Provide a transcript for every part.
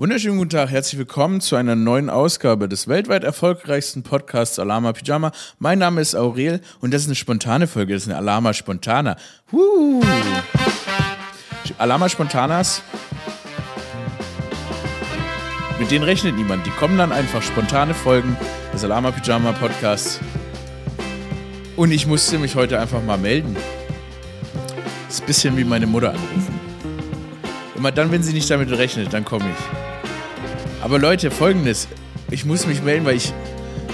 Wunderschönen guten Tag, herzlich willkommen zu einer neuen Ausgabe des weltweit erfolgreichsten Podcasts Alama Pyjama. Mein Name ist Aurel und das ist eine spontane Folge, das ist eine Alama Spontana. Woo. Alama Spontanas, mit denen rechnet niemand. Die kommen dann einfach spontane Folgen des Alama Pyjama Podcasts. Und ich musste mich heute einfach mal melden. Ist ein bisschen wie meine Mutter anrufen. Immer dann, wenn sie nicht damit rechnet, dann komme ich. Aber Leute, folgendes. Ich muss mich melden, weil ich,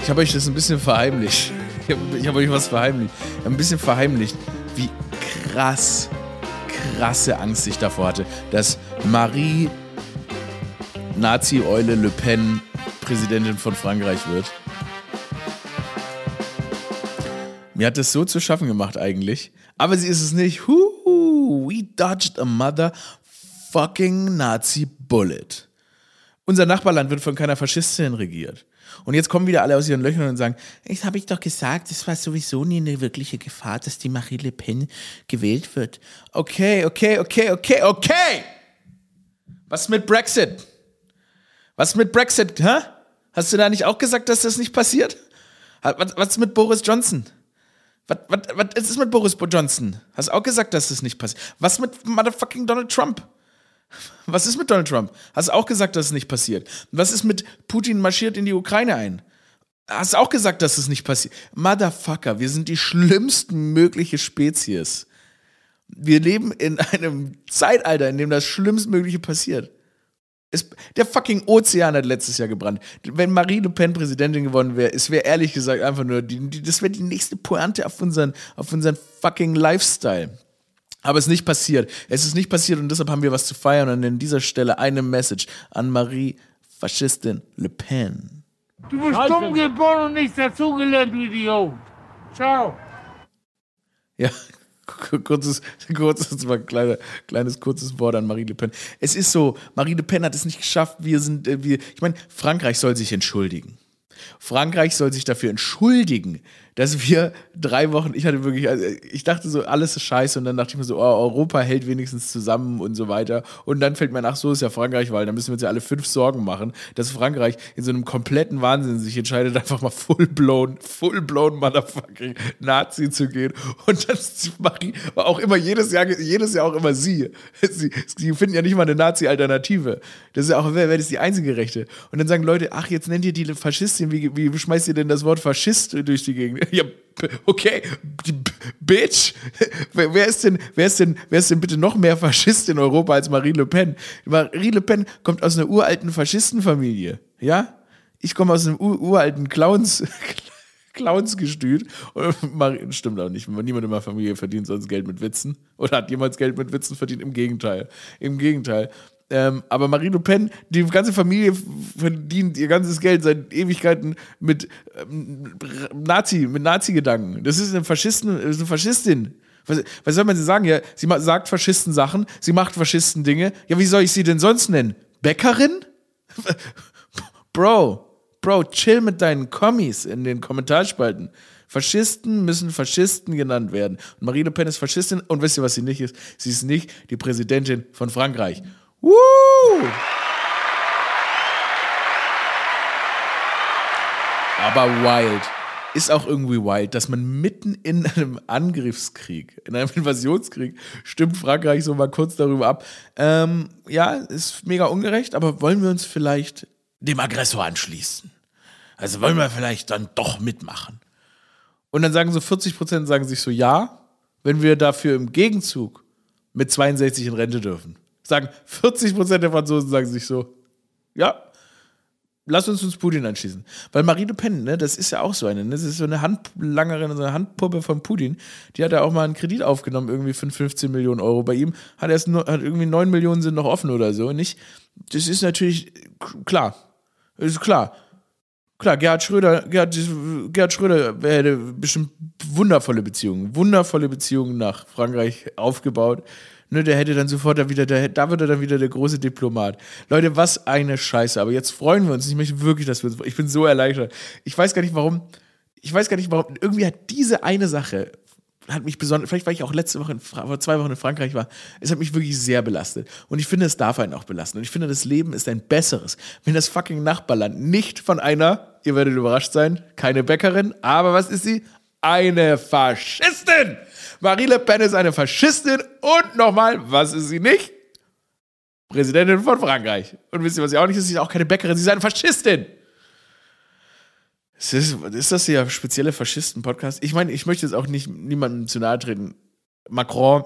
ich habe euch das ein bisschen verheimlicht. Ich habe hab euch was verheimlicht. Ein bisschen verheimlicht, wie krass, krasse Angst ich davor hatte, dass Marie Nazi-Eule Le Pen Präsidentin von Frankreich wird. Mir hat das so zu schaffen gemacht eigentlich. Aber sie ist es nicht. Huhu, we dodged a motherfucking Nazi bullet. Unser Nachbarland wird von keiner Faschistin regiert. Und jetzt kommen wieder alle aus ihren Löchern und sagen, ich habe ich doch gesagt, es war sowieso nie eine wirkliche Gefahr, dass die Marie Le Pen gewählt wird. Okay, okay, okay, okay, okay. Was mit Brexit? Was mit Brexit, hä? Hast du da nicht auch gesagt, dass das nicht passiert? Was, was mit Boris Johnson? Was, was, was ist mit Boris Johnson? Hast du auch gesagt, dass das nicht passiert? Was mit motherfucking Donald Trump? Was ist mit Donald Trump? Hast auch gesagt, dass es nicht passiert? Was ist mit Putin marschiert in die Ukraine ein? Hast auch gesagt, dass es nicht passiert? Motherfucker, wir sind die schlimmsten mögliche Spezies. Wir leben in einem Zeitalter, in dem das Schlimmstmögliche passiert. Es, der fucking Ozean hat letztes Jahr gebrannt. Wenn Marie Le Pen Präsidentin geworden wäre, es wäre ehrlich gesagt einfach nur, die, die, das wäre die nächste Pointe auf unseren, auf unseren fucking Lifestyle. Aber es ist nicht passiert. Es ist nicht passiert und deshalb haben wir was zu feiern und an dieser Stelle eine Message an Marie Faschistin Le Pen. Du bist dumm geboren und nichts dazugelernt, du Idiot. Ciao. Ja, kurzes, kurzes, mal kleine, kleines kurzes Wort an Marie Le Pen. Es ist so, Marie Le Pen hat es nicht geschafft. Wir sind, äh, wir, ich meine, Frankreich soll sich entschuldigen. Frankreich soll sich dafür entschuldigen, dass wir drei Wochen, ich hatte wirklich, also ich dachte so, alles ist scheiße und dann dachte ich mir so, oh, Europa hält wenigstens zusammen und so weiter. Und dann fällt mir nach, so ist ja Frankreich, weil dann müssen wir uns ja alle fünf Sorgen machen, dass Frankreich in so einem kompletten Wahnsinn sich entscheidet, einfach mal full-blown, full-blown motherfucking Nazi zu gehen. Und Marie, war auch immer jedes Jahr, jedes Jahr auch immer sie. Sie, sie finden ja nicht mal eine Nazi-Alternative. Das ist ja auch, wer, wer ist die einzige Rechte? Und dann sagen Leute, ach, jetzt nennt ihr die Faschistin, wie, wie schmeißt ihr denn das Wort Faschist durch die Gegend? Ja, okay, Bitch. Wer ist denn, wer ist denn, wer ist denn bitte noch mehr Faschist in Europa als Marie Le Pen? Marie Le Pen kommt aus einer uralten Faschistenfamilie, ja? Ich komme aus einem uralten Clowns, Clownsgestüt. Stimmt auch nicht. Niemand in meiner Familie verdient sonst Geld mit Witzen. Oder hat jemals Geld mit Witzen verdient? Im Gegenteil. Im Gegenteil. Ähm, aber Marie Le Pen, die ganze Familie verdient ihr ganzes Geld seit Ewigkeiten mit ähm, Nazi, mit Nazi-Gedanken. Das ist eine Faschisten, ist eine Faschistin. Was, was soll man sie sagen? Ja, sie sagt Faschisten Sachen, sie macht Faschisten Dinge. Ja, wie soll ich sie denn sonst nennen? Bäckerin? Bro, Bro, chill mit deinen Kommis in den Kommentarspalten. Faschisten müssen Faschisten genannt werden. Und Marie Le Pen ist Faschistin und wisst ihr, was sie nicht ist? Sie ist nicht die Präsidentin von Frankreich. Woo! Aber wild. Ist auch irgendwie wild, dass man mitten in einem Angriffskrieg, in einem Invasionskrieg, stimmt Frankreich so mal kurz darüber ab. Ähm, ja, ist mega ungerecht, aber wollen wir uns vielleicht dem Aggressor anschließen? Also wollen wir vielleicht dann doch mitmachen? Und dann sagen so 40 Prozent sagen sich so ja, wenn wir dafür im Gegenzug mit 62 in Rente dürfen sagen 40% der Franzosen sagen sich so, ja, lass uns uns Putin anschließen. Weil Marie Le Pen, ne, das ist ja auch so eine, ne, das ist so eine Handlangerin, so eine Handpuppe von Putin. Die hat ja auch mal einen Kredit aufgenommen, irgendwie für 15 Millionen Euro. Bei ihm hat erst hat irgendwie 9 Millionen sind noch offen oder so, nicht? Das ist natürlich klar. Das ist klar. Klar, Gerhard Schröder, Gerhard, Gerhard Schröder hätte bestimmt wundervolle Beziehungen, wundervolle Beziehungen nach Frankreich aufgebaut ne, der hätte dann sofort da wieder, der, da wird er dann wieder der große Diplomat. Leute, was eine Scheiße. Aber jetzt freuen wir uns. Ich möchte wirklich, dass wir uns, ich bin so erleichtert. Ich weiß gar nicht warum, ich weiß gar nicht warum, irgendwie hat diese eine Sache hat mich besonders, vielleicht weil ich auch letzte Woche, in, vor zwei Wochen in Frankreich war, es hat mich wirklich sehr belastet. Und ich finde, es darf einen auch belasten. Und ich finde, das Leben ist ein besseres, wenn das fucking Nachbarland nicht von einer, ihr werdet überrascht sein, keine Bäckerin, aber was ist sie? Eine Faschistin! Marie Le Pen ist eine Faschistin und nochmal, was ist sie nicht? Präsidentin von Frankreich. Und wisst ihr, was sie auch nicht ist? Sie ist auch keine Bäckerin, sie ist eine Faschistin. Ist, ist das hier spezielle Faschisten-Podcast? Ich meine, ich möchte jetzt auch nicht niemandem zu nahe treten. Macron,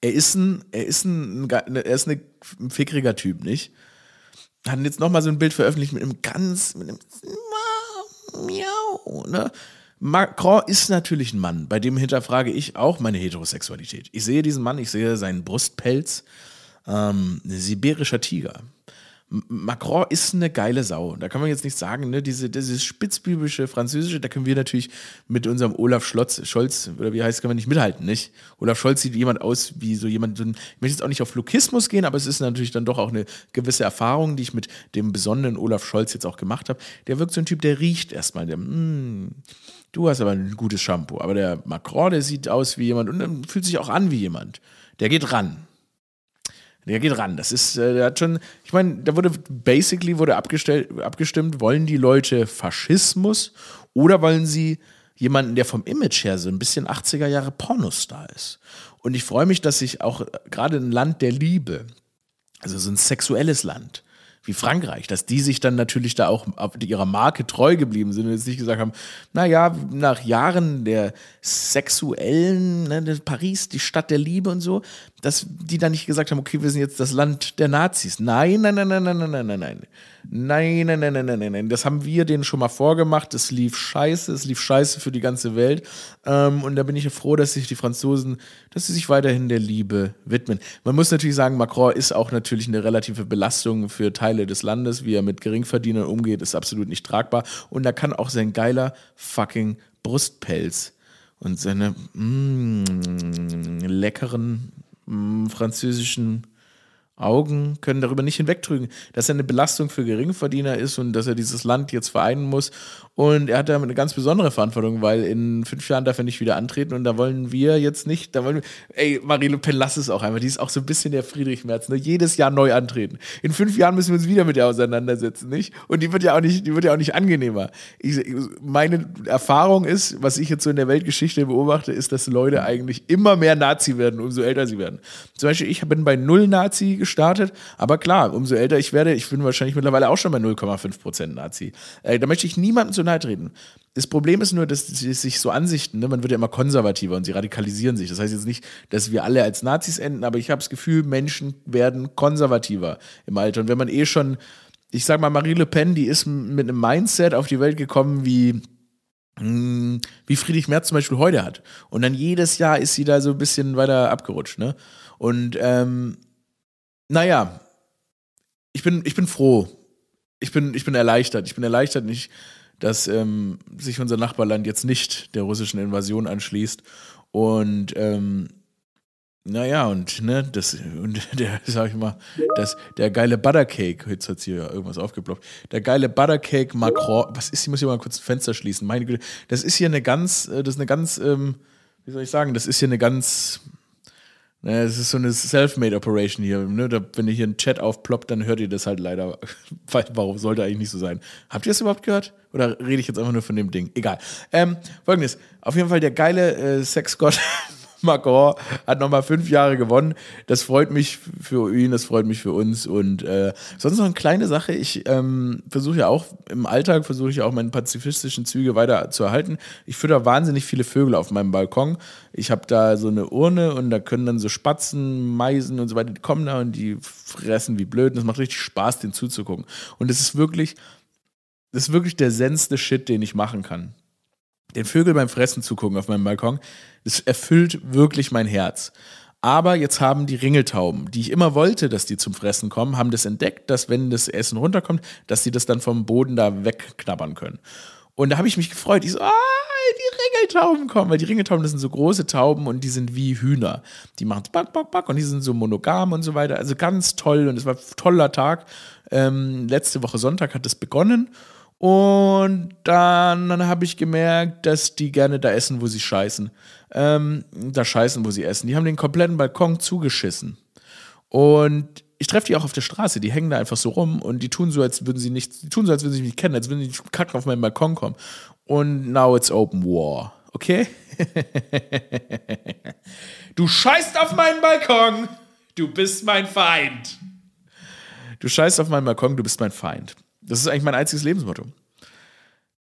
er ist ein, er ist ein, er ist ein fickriger Typ, nicht? Hat jetzt nochmal so ein Bild veröffentlicht mit einem ganz, mit einem Miau, ne? Macron ist natürlich ein Mann, bei dem hinterfrage ich auch meine Heterosexualität. Ich sehe diesen Mann, ich sehe seinen Brustpelz, ähm, sibirischer Tiger. Macron ist eine geile Sau. Da kann man jetzt nicht sagen, ne? Diese, dieses spitzbübische Französische, da können wir natürlich mit unserem Olaf Schlotz, Scholz, oder wie heißt, kann man nicht mithalten, nicht? Olaf Scholz sieht jemand aus wie so jemand, so ein, ich möchte jetzt auch nicht auf Lokismus gehen, aber es ist natürlich dann doch auch eine gewisse Erfahrung, die ich mit dem besonderen Olaf Scholz jetzt auch gemacht habe. Der wirkt so ein Typ, der riecht erstmal, der, mm, du hast aber ein gutes Shampoo. Aber der Macron, der sieht aus wie jemand und fühlt sich auch an wie jemand. Der geht ran. Der geht ran. Das ist, äh, der hat schon, ich meine, da wurde basically wurde abgestellt, abgestimmt, wollen die Leute Faschismus oder wollen sie jemanden, der vom Image her so ein bisschen 80er Jahre Pornostar ist. Und ich freue mich, dass sich auch gerade ein Land der Liebe, also so ein sexuelles Land, wie Frankreich, dass die sich dann natürlich da auch ihrer Marke treu geblieben sind und jetzt nicht gesagt haben, naja, nach Jahren der sexuellen, ne, Paris, die Stadt der Liebe und so, dass die dann nicht gesagt haben, okay, wir sind jetzt das Land der Nazis. Nein, nein, nein, nein, nein, nein, nein, nein, nein. Nein, nein, nein, nein, nein, nein, nein. Das haben wir denen schon mal vorgemacht. Es lief scheiße, es lief scheiße für die ganze Welt. Ähm, und da bin ich froh, dass sich die Franzosen, dass sie sich weiterhin der Liebe widmen. Man muss natürlich sagen, Macron ist auch natürlich eine relative Belastung für Teile des Landes. Wie er mit Geringverdienern umgeht, ist absolut nicht tragbar. Und da kann auch sein geiler fucking Brustpelz und seine mm, leckeren französischen Augen können darüber nicht hinwegtrügen, dass er eine Belastung für Geringverdiener ist und dass er dieses Land jetzt vereinen muss. Und er hat damit eine ganz besondere Verantwortung, weil in fünf Jahren darf er nicht wieder antreten und da wollen wir jetzt nicht, da wollen wir, ey, Marie Le Pen, lass es auch einmal. Die ist auch so ein bisschen der Friedrich Merz, ne? jedes Jahr neu antreten. In fünf Jahren müssen wir uns wieder mit ihr auseinandersetzen, nicht? Und die wird ja auch nicht, die wird ja auch nicht angenehmer. Ich, meine Erfahrung ist, was ich jetzt so in der Weltgeschichte beobachte, ist, dass Leute eigentlich immer mehr Nazi werden, umso älter sie werden. Zum Beispiel, ich bin bei null Nazi gestartet. Aber klar, umso älter ich werde, ich bin wahrscheinlich mittlerweile auch schon bei 0,5% Nazi. Äh, da möchte ich niemandem zu nahe treten. Das Problem ist nur, dass sich so Ansichten, ne, man wird ja immer konservativer und sie radikalisieren sich. Das heißt jetzt nicht, dass wir alle als Nazis enden, aber ich habe das Gefühl, Menschen werden konservativer im Alter. Und wenn man eh schon, ich sag mal, Marie Le Pen, die ist mit einem Mindset auf die Welt gekommen, wie hm, wie Friedrich Merz zum Beispiel heute hat. Und dann jedes Jahr ist sie da so ein bisschen weiter abgerutscht. Ne? Und ähm, naja, ich bin, ich bin froh. Ich bin, ich bin erleichtert. Ich bin erleichtert nicht, dass ähm, sich unser Nachbarland jetzt nicht der russischen Invasion anschließt. Und ähm, naja, und ne, das, und der, sag ich mal, das, der geile Buttercake, jetzt hat hier irgendwas aufgeploppt, der geile Buttercake Macron, was ist, ich muss hier mal kurz ein Fenster schließen, meine Güte, das ist hier eine ganz, äh, das ist eine ganz, ähm, wie soll ich sagen, das ist hier eine ganz, es ist so eine Self-Made Operation hier. Ne? Wenn ihr hier ein Chat aufploppt, dann hört ihr das halt leider. Warum sollte eigentlich nicht so sein? Habt ihr es überhaupt gehört? Oder rede ich jetzt einfach nur von dem Ding? Egal. Ähm, Folgendes: Auf jeden Fall der geile äh, Sexgott Macron hat nochmal fünf Jahre gewonnen. Das freut mich für ihn, das freut mich für uns. Und äh, sonst noch eine kleine Sache. Ich ähm, versuche ja auch im Alltag, versuche ich auch meine pazifistischen Züge weiter zu erhalten. Ich fütter wahnsinnig viele Vögel auf meinem Balkon. Ich habe da so eine Urne und da können dann so Spatzen, Meisen und so weiter, die kommen da und die fressen wie blöd. Und es macht richtig Spaß, denen zuzugucken. Und es ist wirklich, das ist wirklich der sensste Shit, den ich machen kann den Vögel beim Fressen zugucken auf meinem Balkon, das erfüllt wirklich mein Herz. Aber jetzt haben die Ringeltauben, die ich immer wollte, dass die zum Fressen kommen, haben das entdeckt, dass wenn das Essen runterkommt, dass sie das dann vom Boden da wegknabbern können. Und da habe ich mich gefreut. Ich so, ah, die Ringeltauben kommen, weil die Ringeltauben, das sind so große Tauben und die sind wie Hühner. Die machen back, back, back und die sind so monogam und so weiter. Also ganz toll und es war ein toller Tag. Ähm, letzte Woche Sonntag hat es begonnen Und dann habe ich gemerkt, dass die gerne da essen, wo sie scheißen. Ähm, da scheißen, wo sie essen. Die haben den kompletten Balkon zugeschissen. Und ich treffe die auch auf der Straße, die hängen da einfach so rum und die tun so, als würden sie nicht, die tun so, als würden sie mich nicht kennen, als würden sie nicht kacken auf meinen Balkon kommen. Und now it's open war. Okay? du scheißt auf meinen Balkon! Du bist mein Feind! Du scheißt auf meinen Balkon, du bist mein Feind. Das ist eigentlich mein einziges Lebensmotto.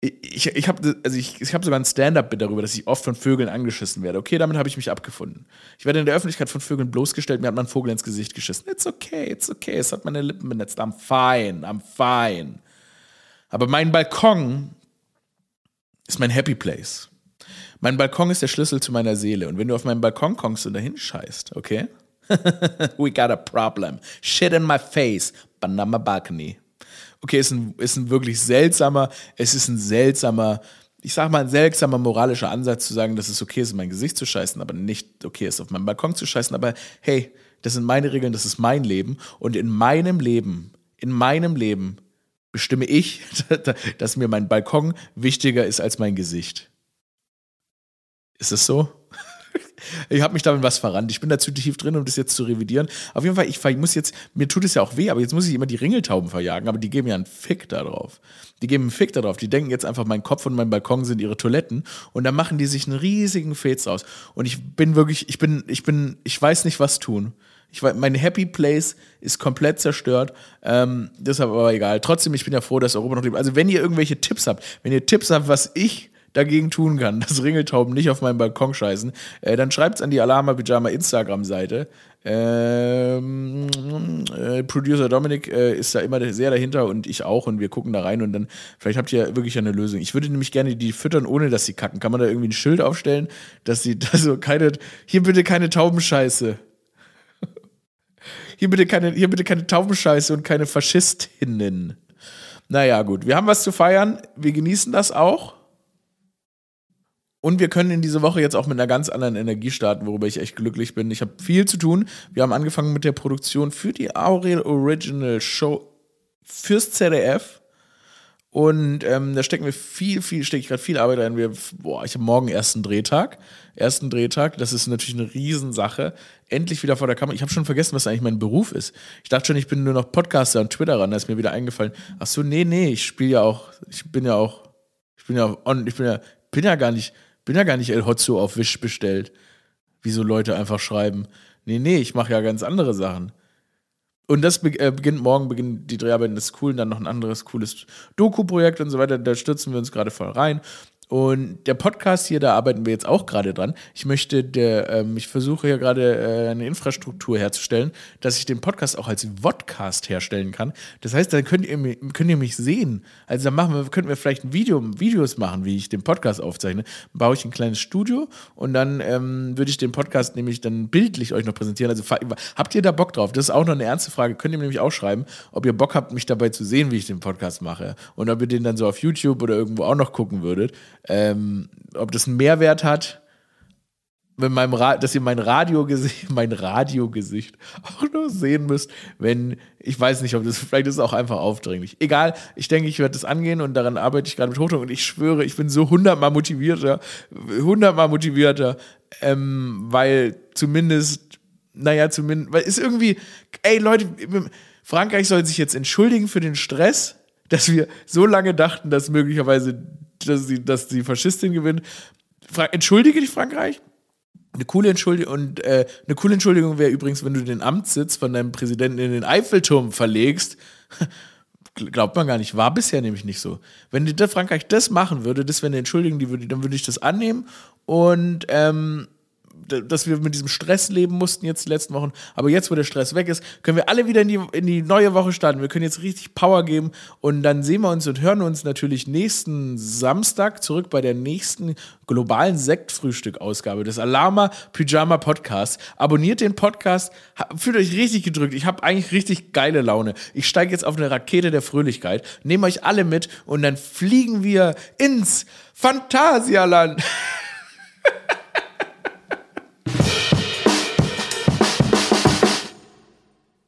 Ich, ich habe also ich, ich hab sogar ein Stand-up darüber, dass ich oft von Vögeln angeschissen werde. Okay, damit habe ich mich abgefunden. Ich werde in der Öffentlichkeit von Vögeln bloßgestellt, mir hat man Vogel ins Gesicht geschissen. It's okay, it's okay. Es hat meine Lippen benetzt. I'm fine, I'm fine. Aber mein Balkon ist mein Happy Place. Mein Balkon ist der Schlüssel zu meiner Seele. Und wenn du auf meinen Balkon kommst und dahin scheißt, okay? We got a problem. Shit in my face, not my balcony okay, ist ein, ist ein wirklich seltsamer, es ist ein seltsamer, ich sag mal, ein seltsamer moralischer Ansatz zu sagen, dass es okay ist, in mein Gesicht zu scheißen, aber nicht okay ist, auf meinem Balkon zu scheißen. Aber hey, das sind meine Regeln, das ist mein Leben. Und in meinem Leben, in meinem Leben bestimme ich, dass mir mein Balkon wichtiger ist als mein Gesicht. Ist es so? Ich habe mich damit was verrannt. Ich bin da zu tief drin, um das jetzt zu revidieren. Auf jeden Fall, ich, ich muss jetzt, mir tut es ja auch weh, aber jetzt muss ich immer die Ringeltauben verjagen, aber die geben ja einen Fick darauf. Die geben einen Fick darauf. Die denken jetzt einfach, mein Kopf und mein Balkon sind ihre Toiletten und dann machen die sich einen riesigen Fets aus. Und ich bin wirklich, ich bin, ich bin, ich weiß nicht, was tun. Ich weiß, mein Happy Place ist komplett zerstört. Ähm, deshalb aber egal. Trotzdem, ich bin ja froh, dass Europa noch lebt. Also, wenn ihr irgendwelche Tipps habt, wenn ihr Tipps habt, was ich dagegen tun kann, dass Ringeltauben nicht auf meinem Balkon scheißen, äh, dann es an die Alama Pyjama Instagram-Seite. Ähm, äh, Producer Dominik äh, ist da immer sehr dahinter und ich auch und wir gucken da rein und dann, vielleicht habt ihr wirklich eine Lösung. Ich würde nämlich gerne die füttern, ohne dass sie kacken. Kann man da irgendwie ein Schild aufstellen, dass sie, also keine, hier bitte keine Taubenscheiße. Hier bitte keine, hier bitte keine Taubenscheiße und keine Faschistinnen. Naja, gut. Wir haben was zu feiern. Wir genießen das auch. Und wir können in diese Woche jetzt auch mit einer ganz anderen Energie starten, worüber ich echt glücklich bin. Ich habe viel zu tun. Wir haben angefangen mit der Produktion für die Aurel Original Show fürs ZDF. Und ähm, da stecken wir viel, viel, stecke ich gerade viel Arbeit rein. Wir, boah, ich habe morgen ersten Drehtag. Ersten Drehtag, das ist natürlich eine Riesensache. Endlich wieder vor der Kamera. Ich habe schon vergessen, was eigentlich mein Beruf ist. Ich dachte schon, ich bin nur noch Podcaster und Twitterer. Da ist mir wieder eingefallen. Ach so, nee, nee, ich spiele ja auch, ich bin ja auch, ich bin ja on, ich bin ja, bin ja gar nicht, bin ja gar nicht El Hotzo auf Wish bestellt. Wie so Leute einfach schreiben. Nee, nee, ich mache ja ganz andere Sachen. Und das äh, beginnt morgen, beginnen die Dreharbeiten, das ist cool, und dann noch ein anderes cooles Doku-Projekt und so weiter. Da stürzen wir uns gerade voll rein. Und der Podcast hier, da arbeiten wir jetzt auch gerade dran. Ich möchte, der, ähm, ich versuche hier gerade äh, eine Infrastruktur herzustellen, dass ich den Podcast auch als Vodcast herstellen kann. Das heißt, dann könnt ihr, könnt ihr mich sehen. Also dann machen wir, könnten wir vielleicht ein Video, Videos machen, wie ich den Podcast aufzeichne. Dann baue ich ein kleines Studio und dann ähm, würde ich den Podcast nämlich dann bildlich euch noch präsentieren. Also habt ihr da Bock drauf? Das ist auch noch eine ernste Frage. Könnt ihr mir nämlich auch schreiben, ob ihr Bock habt, mich dabei zu sehen, wie ich den Podcast mache. Und ob ihr den dann so auf YouTube oder irgendwo auch noch gucken würdet ähm, ob das einen Mehrwert hat, wenn meinem Ra dass ihr mein Radiogesicht, mein Radiogesicht auch noch sehen müsst, wenn, ich weiß nicht, ob das, vielleicht ist es auch einfach aufdringlich. Egal, ich denke, ich werde das angehen und daran arbeite ich gerade mit Hochdruck und ich schwöre, ich bin so hundertmal motivierter, hundertmal motivierter, ähm, weil zumindest, naja, zumindest, weil ist irgendwie, ey Leute, Frankreich soll sich jetzt entschuldigen für den Stress, dass wir so lange dachten, dass möglicherweise dass die, dass die Faschistin gewinnt. Fra Entschuldige dich, Frankreich. Eine coole Entschuldigung und äh, eine coole Entschuldigung wäre übrigens, wenn du den Amtssitz von deinem Präsidenten in den Eiffelturm verlegst. Glaubt man gar nicht, war bisher nämlich nicht so. Wenn die, Frankreich das machen würde, das wäre eine Entschuldigung, die würde, dann würde ich das annehmen und ähm, dass wir mit diesem Stress leben mussten jetzt die letzten Wochen. Aber jetzt, wo der Stress weg ist, können wir alle wieder in die, in die neue Woche starten. Wir können jetzt richtig Power geben und dann sehen wir uns und hören uns natürlich nächsten Samstag zurück bei der nächsten globalen Sektfrühstück-Ausgabe des Alarma Pyjama Podcast. Abonniert den Podcast, fühlt euch richtig gedrückt. Ich habe eigentlich richtig geile Laune. Ich steige jetzt auf eine Rakete der Fröhlichkeit, nehme euch alle mit und dann fliegen wir ins Phantasialand.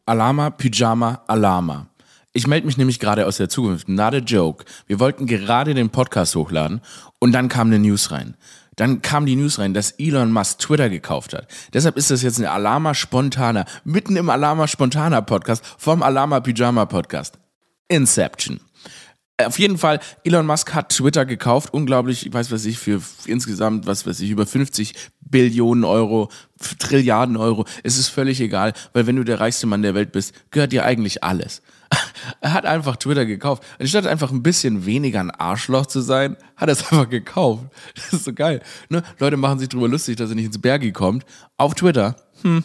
Alama, Pyjama, Alama. Ich melde mich nämlich gerade aus der Zukunft. Not a joke. Wir wollten gerade den Podcast hochladen und dann kam eine News rein. Dann kam die News rein, dass Elon Musk Twitter gekauft hat. Deshalb ist das jetzt ein Alama Spontaner, mitten im Alama Spontaner Podcast vom Alama Pyjama Podcast. Inception. Auf jeden Fall, Elon Musk hat Twitter gekauft, unglaublich, ich weiß was ich, für insgesamt, was weiß ich, über 50 Billionen Euro, Trilliarden Euro. Es ist völlig egal, weil wenn du der reichste Mann der Welt bist, gehört dir eigentlich alles. Er hat einfach Twitter gekauft. Anstatt einfach ein bisschen weniger ein Arschloch zu sein, hat er es einfach gekauft. Das ist so geil. Ne? Leute machen sich drüber lustig, dass er nicht ins Bergi kommt. Auf Twitter. Hm.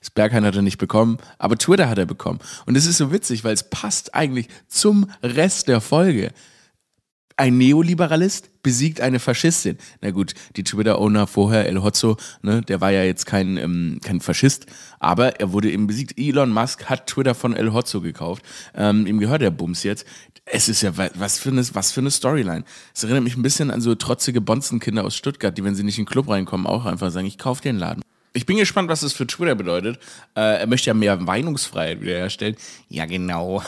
Das Berghain hat er nicht bekommen, aber Twitter hat er bekommen. Und es ist so witzig, weil es passt eigentlich zum Rest der Folge. Ein Neoliberalist besiegt eine Faschistin. Na gut, die Twitter-Owner vorher, El Hotzo, ne, der war ja jetzt kein, ähm, kein Faschist, aber er wurde eben besiegt. Elon Musk hat Twitter von El Hotzo gekauft. Ähm, ihm gehört der Bums jetzt. Es ist ja was für eine, was für eine Storyline. Es erinnert mich ein bisschen an so trotzige Bonzenkinder aus Stuttgart, die, wenn sie nicht in den Club reinkommen, auch einfach sagen, ich kaufe den Laden. Ich bin gespannt, was das für Twitter bedeutet. Äh, er möchte ja mehr Meinungsfreiheit wiederherstellen. Ja, genau.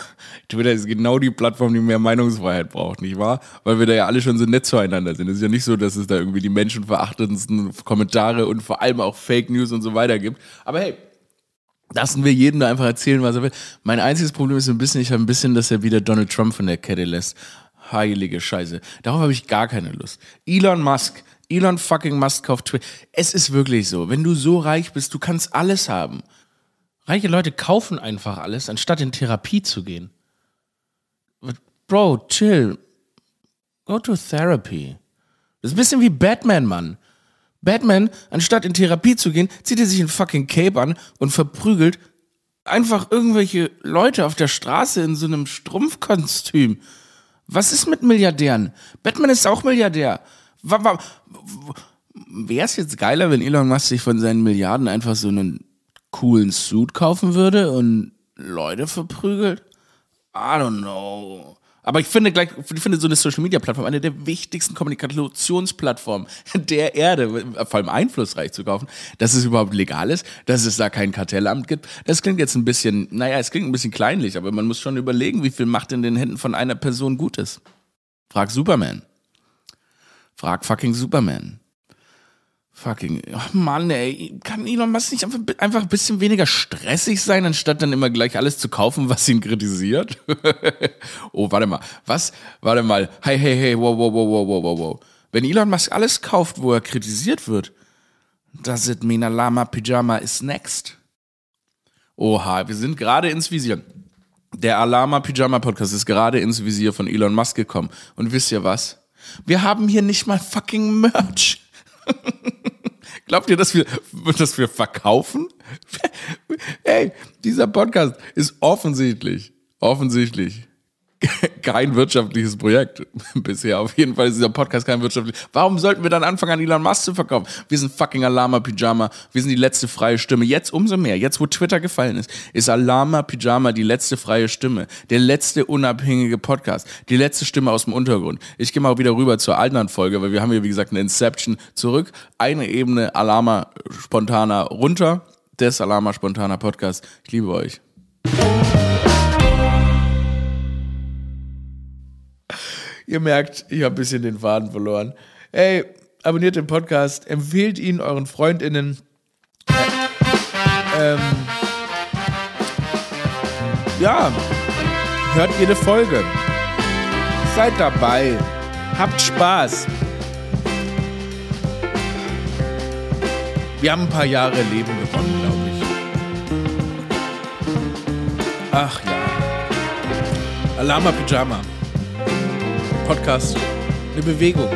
Twitter ist genau die Plattform, die mehr Meinungsfreiheit braucht, nicht wahr? Weil wir da ja alle schon so nett zueinander sind. Es ist ja nicht so, dass es da irgendwie die menschenverachtendsten Kommentare und vor allem auch Fake News und so weiter gibt. Aber hey, lassen wir jeden da einfach erzählen, was er will. Mein einziges Problem ist ein bisschen, ich habe ein bisschen, dass er wieder Donald Trump von der Kette lässt. Heilige Scheiße. Darauf habe ich gar keine Lust. Elon Musk Elon fucking Musk kauft Twitter. Es ist wirklich so. Wenn du so reich bist, du kannst alles haben. Reiche Leute kaufen einfach alles, anstatt in Therapie zu gehen. Bro, chill. Go to therapy. Das ist ein bisschen wie Batman, Mann. Batman, anstatt in Therapie zu gehen, zieht er sich ein fucking Cape an und verprügelt einfach irgendwelche Leute auf der Straße in so einem Strumpfkostüm. Was ist mit Milliardären? Batman ist auch Milliardär. Wäre es jetzt geiler, wenn Elon Musk sich von seinen Milliarden einfach so einen coolen Suit kaufen würde und Leute verprügelt? I don't know. Aber ich finde gleich, ich finde so eine Social Media Plattform eine der wichtigsten Kommunikationsplattformen der Erde, vor allem einflussreich zu kaufen, dass es überhaupt legal ist, dass es da kein Kartellamt gibt. Das klingt jetzt ein bisschen, naja, es klingt ein bisschen kleinlich, aber man muss schon überlegen, wie viel Macht in den Händen von einer Person gut ist. Frag Superman. Frag fucking Superman. Fucking, oh Mann, ey, kann Elon Musk nicht einfach, einfach ein bisschen weniger stressig sein, anstatt dann immer gleich alles zu kaufen, was ihn kritisiert? oh, warte mal, was? Warte mal, hey, hey, hey, wow, wow, wow, wow, wow, wow. Wenn Elon Musk alles kauft, wo er kritisiert wird, does it mean a Lama Pyjama is next? Oha, wir sind gerade ins Visier. Der Alama Pyjama Podcast ist gerade ins Visier von Elon Musk gekommen. Und wisst ihr was? Wir haben hier nicht mal fucking Merch. Glaubt ihr, dass wir, dass wir verkaufen? Hey, dieser Podcast ist offensichtlich, offensichtlich kein wirtschaftliches Projekt. Bisher auf jeden Fall ist dieser Podcast kein wirtschaftliches. Warum sollten wir dann anfangen, an Elon Musk zu verkaufen? Wir sind fucking Alama Pyjama. Wir sind die letzte freie Stimme. Jetzt umso mehr. Jetzt, wo Twitter gefallen ist, ist Alama Pyjama die letzte freie Stimme. Der letzte unabhängige Podcast. Die letzte Stimme aus dem Untergrund. Ich gehe mal wieder rüber zur anderen Folge, weil wir haben hier, wie gesagt, eine Inception zurück. Eine Ebene Alama spontaner runter. Des Alama spontaner Podcast. Ich liebe euch. Ihr merkt, ich habe ein bisschen den Faden verloren. Ey, abonniert den Podcast, empfehlt ihn euren FreundInnen. Ähm, ja, hört jede Folge. Seid dabei. Habt Spaß. Wir haben ein paar Jahre Leben gewonnen, glaube ich. Ach ja. Alama Pyjama. Podcast eine Bewegung.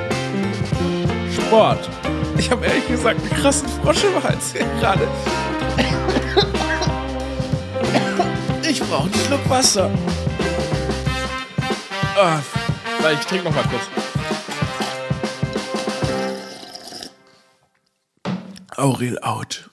Sport. Ich habe ehrlich gesagt einen krassen Frosch im Hals hier gerade. Ich brauche einen Schluck Wasser. Ah, ich trinke noch mal kurz. Aurel out.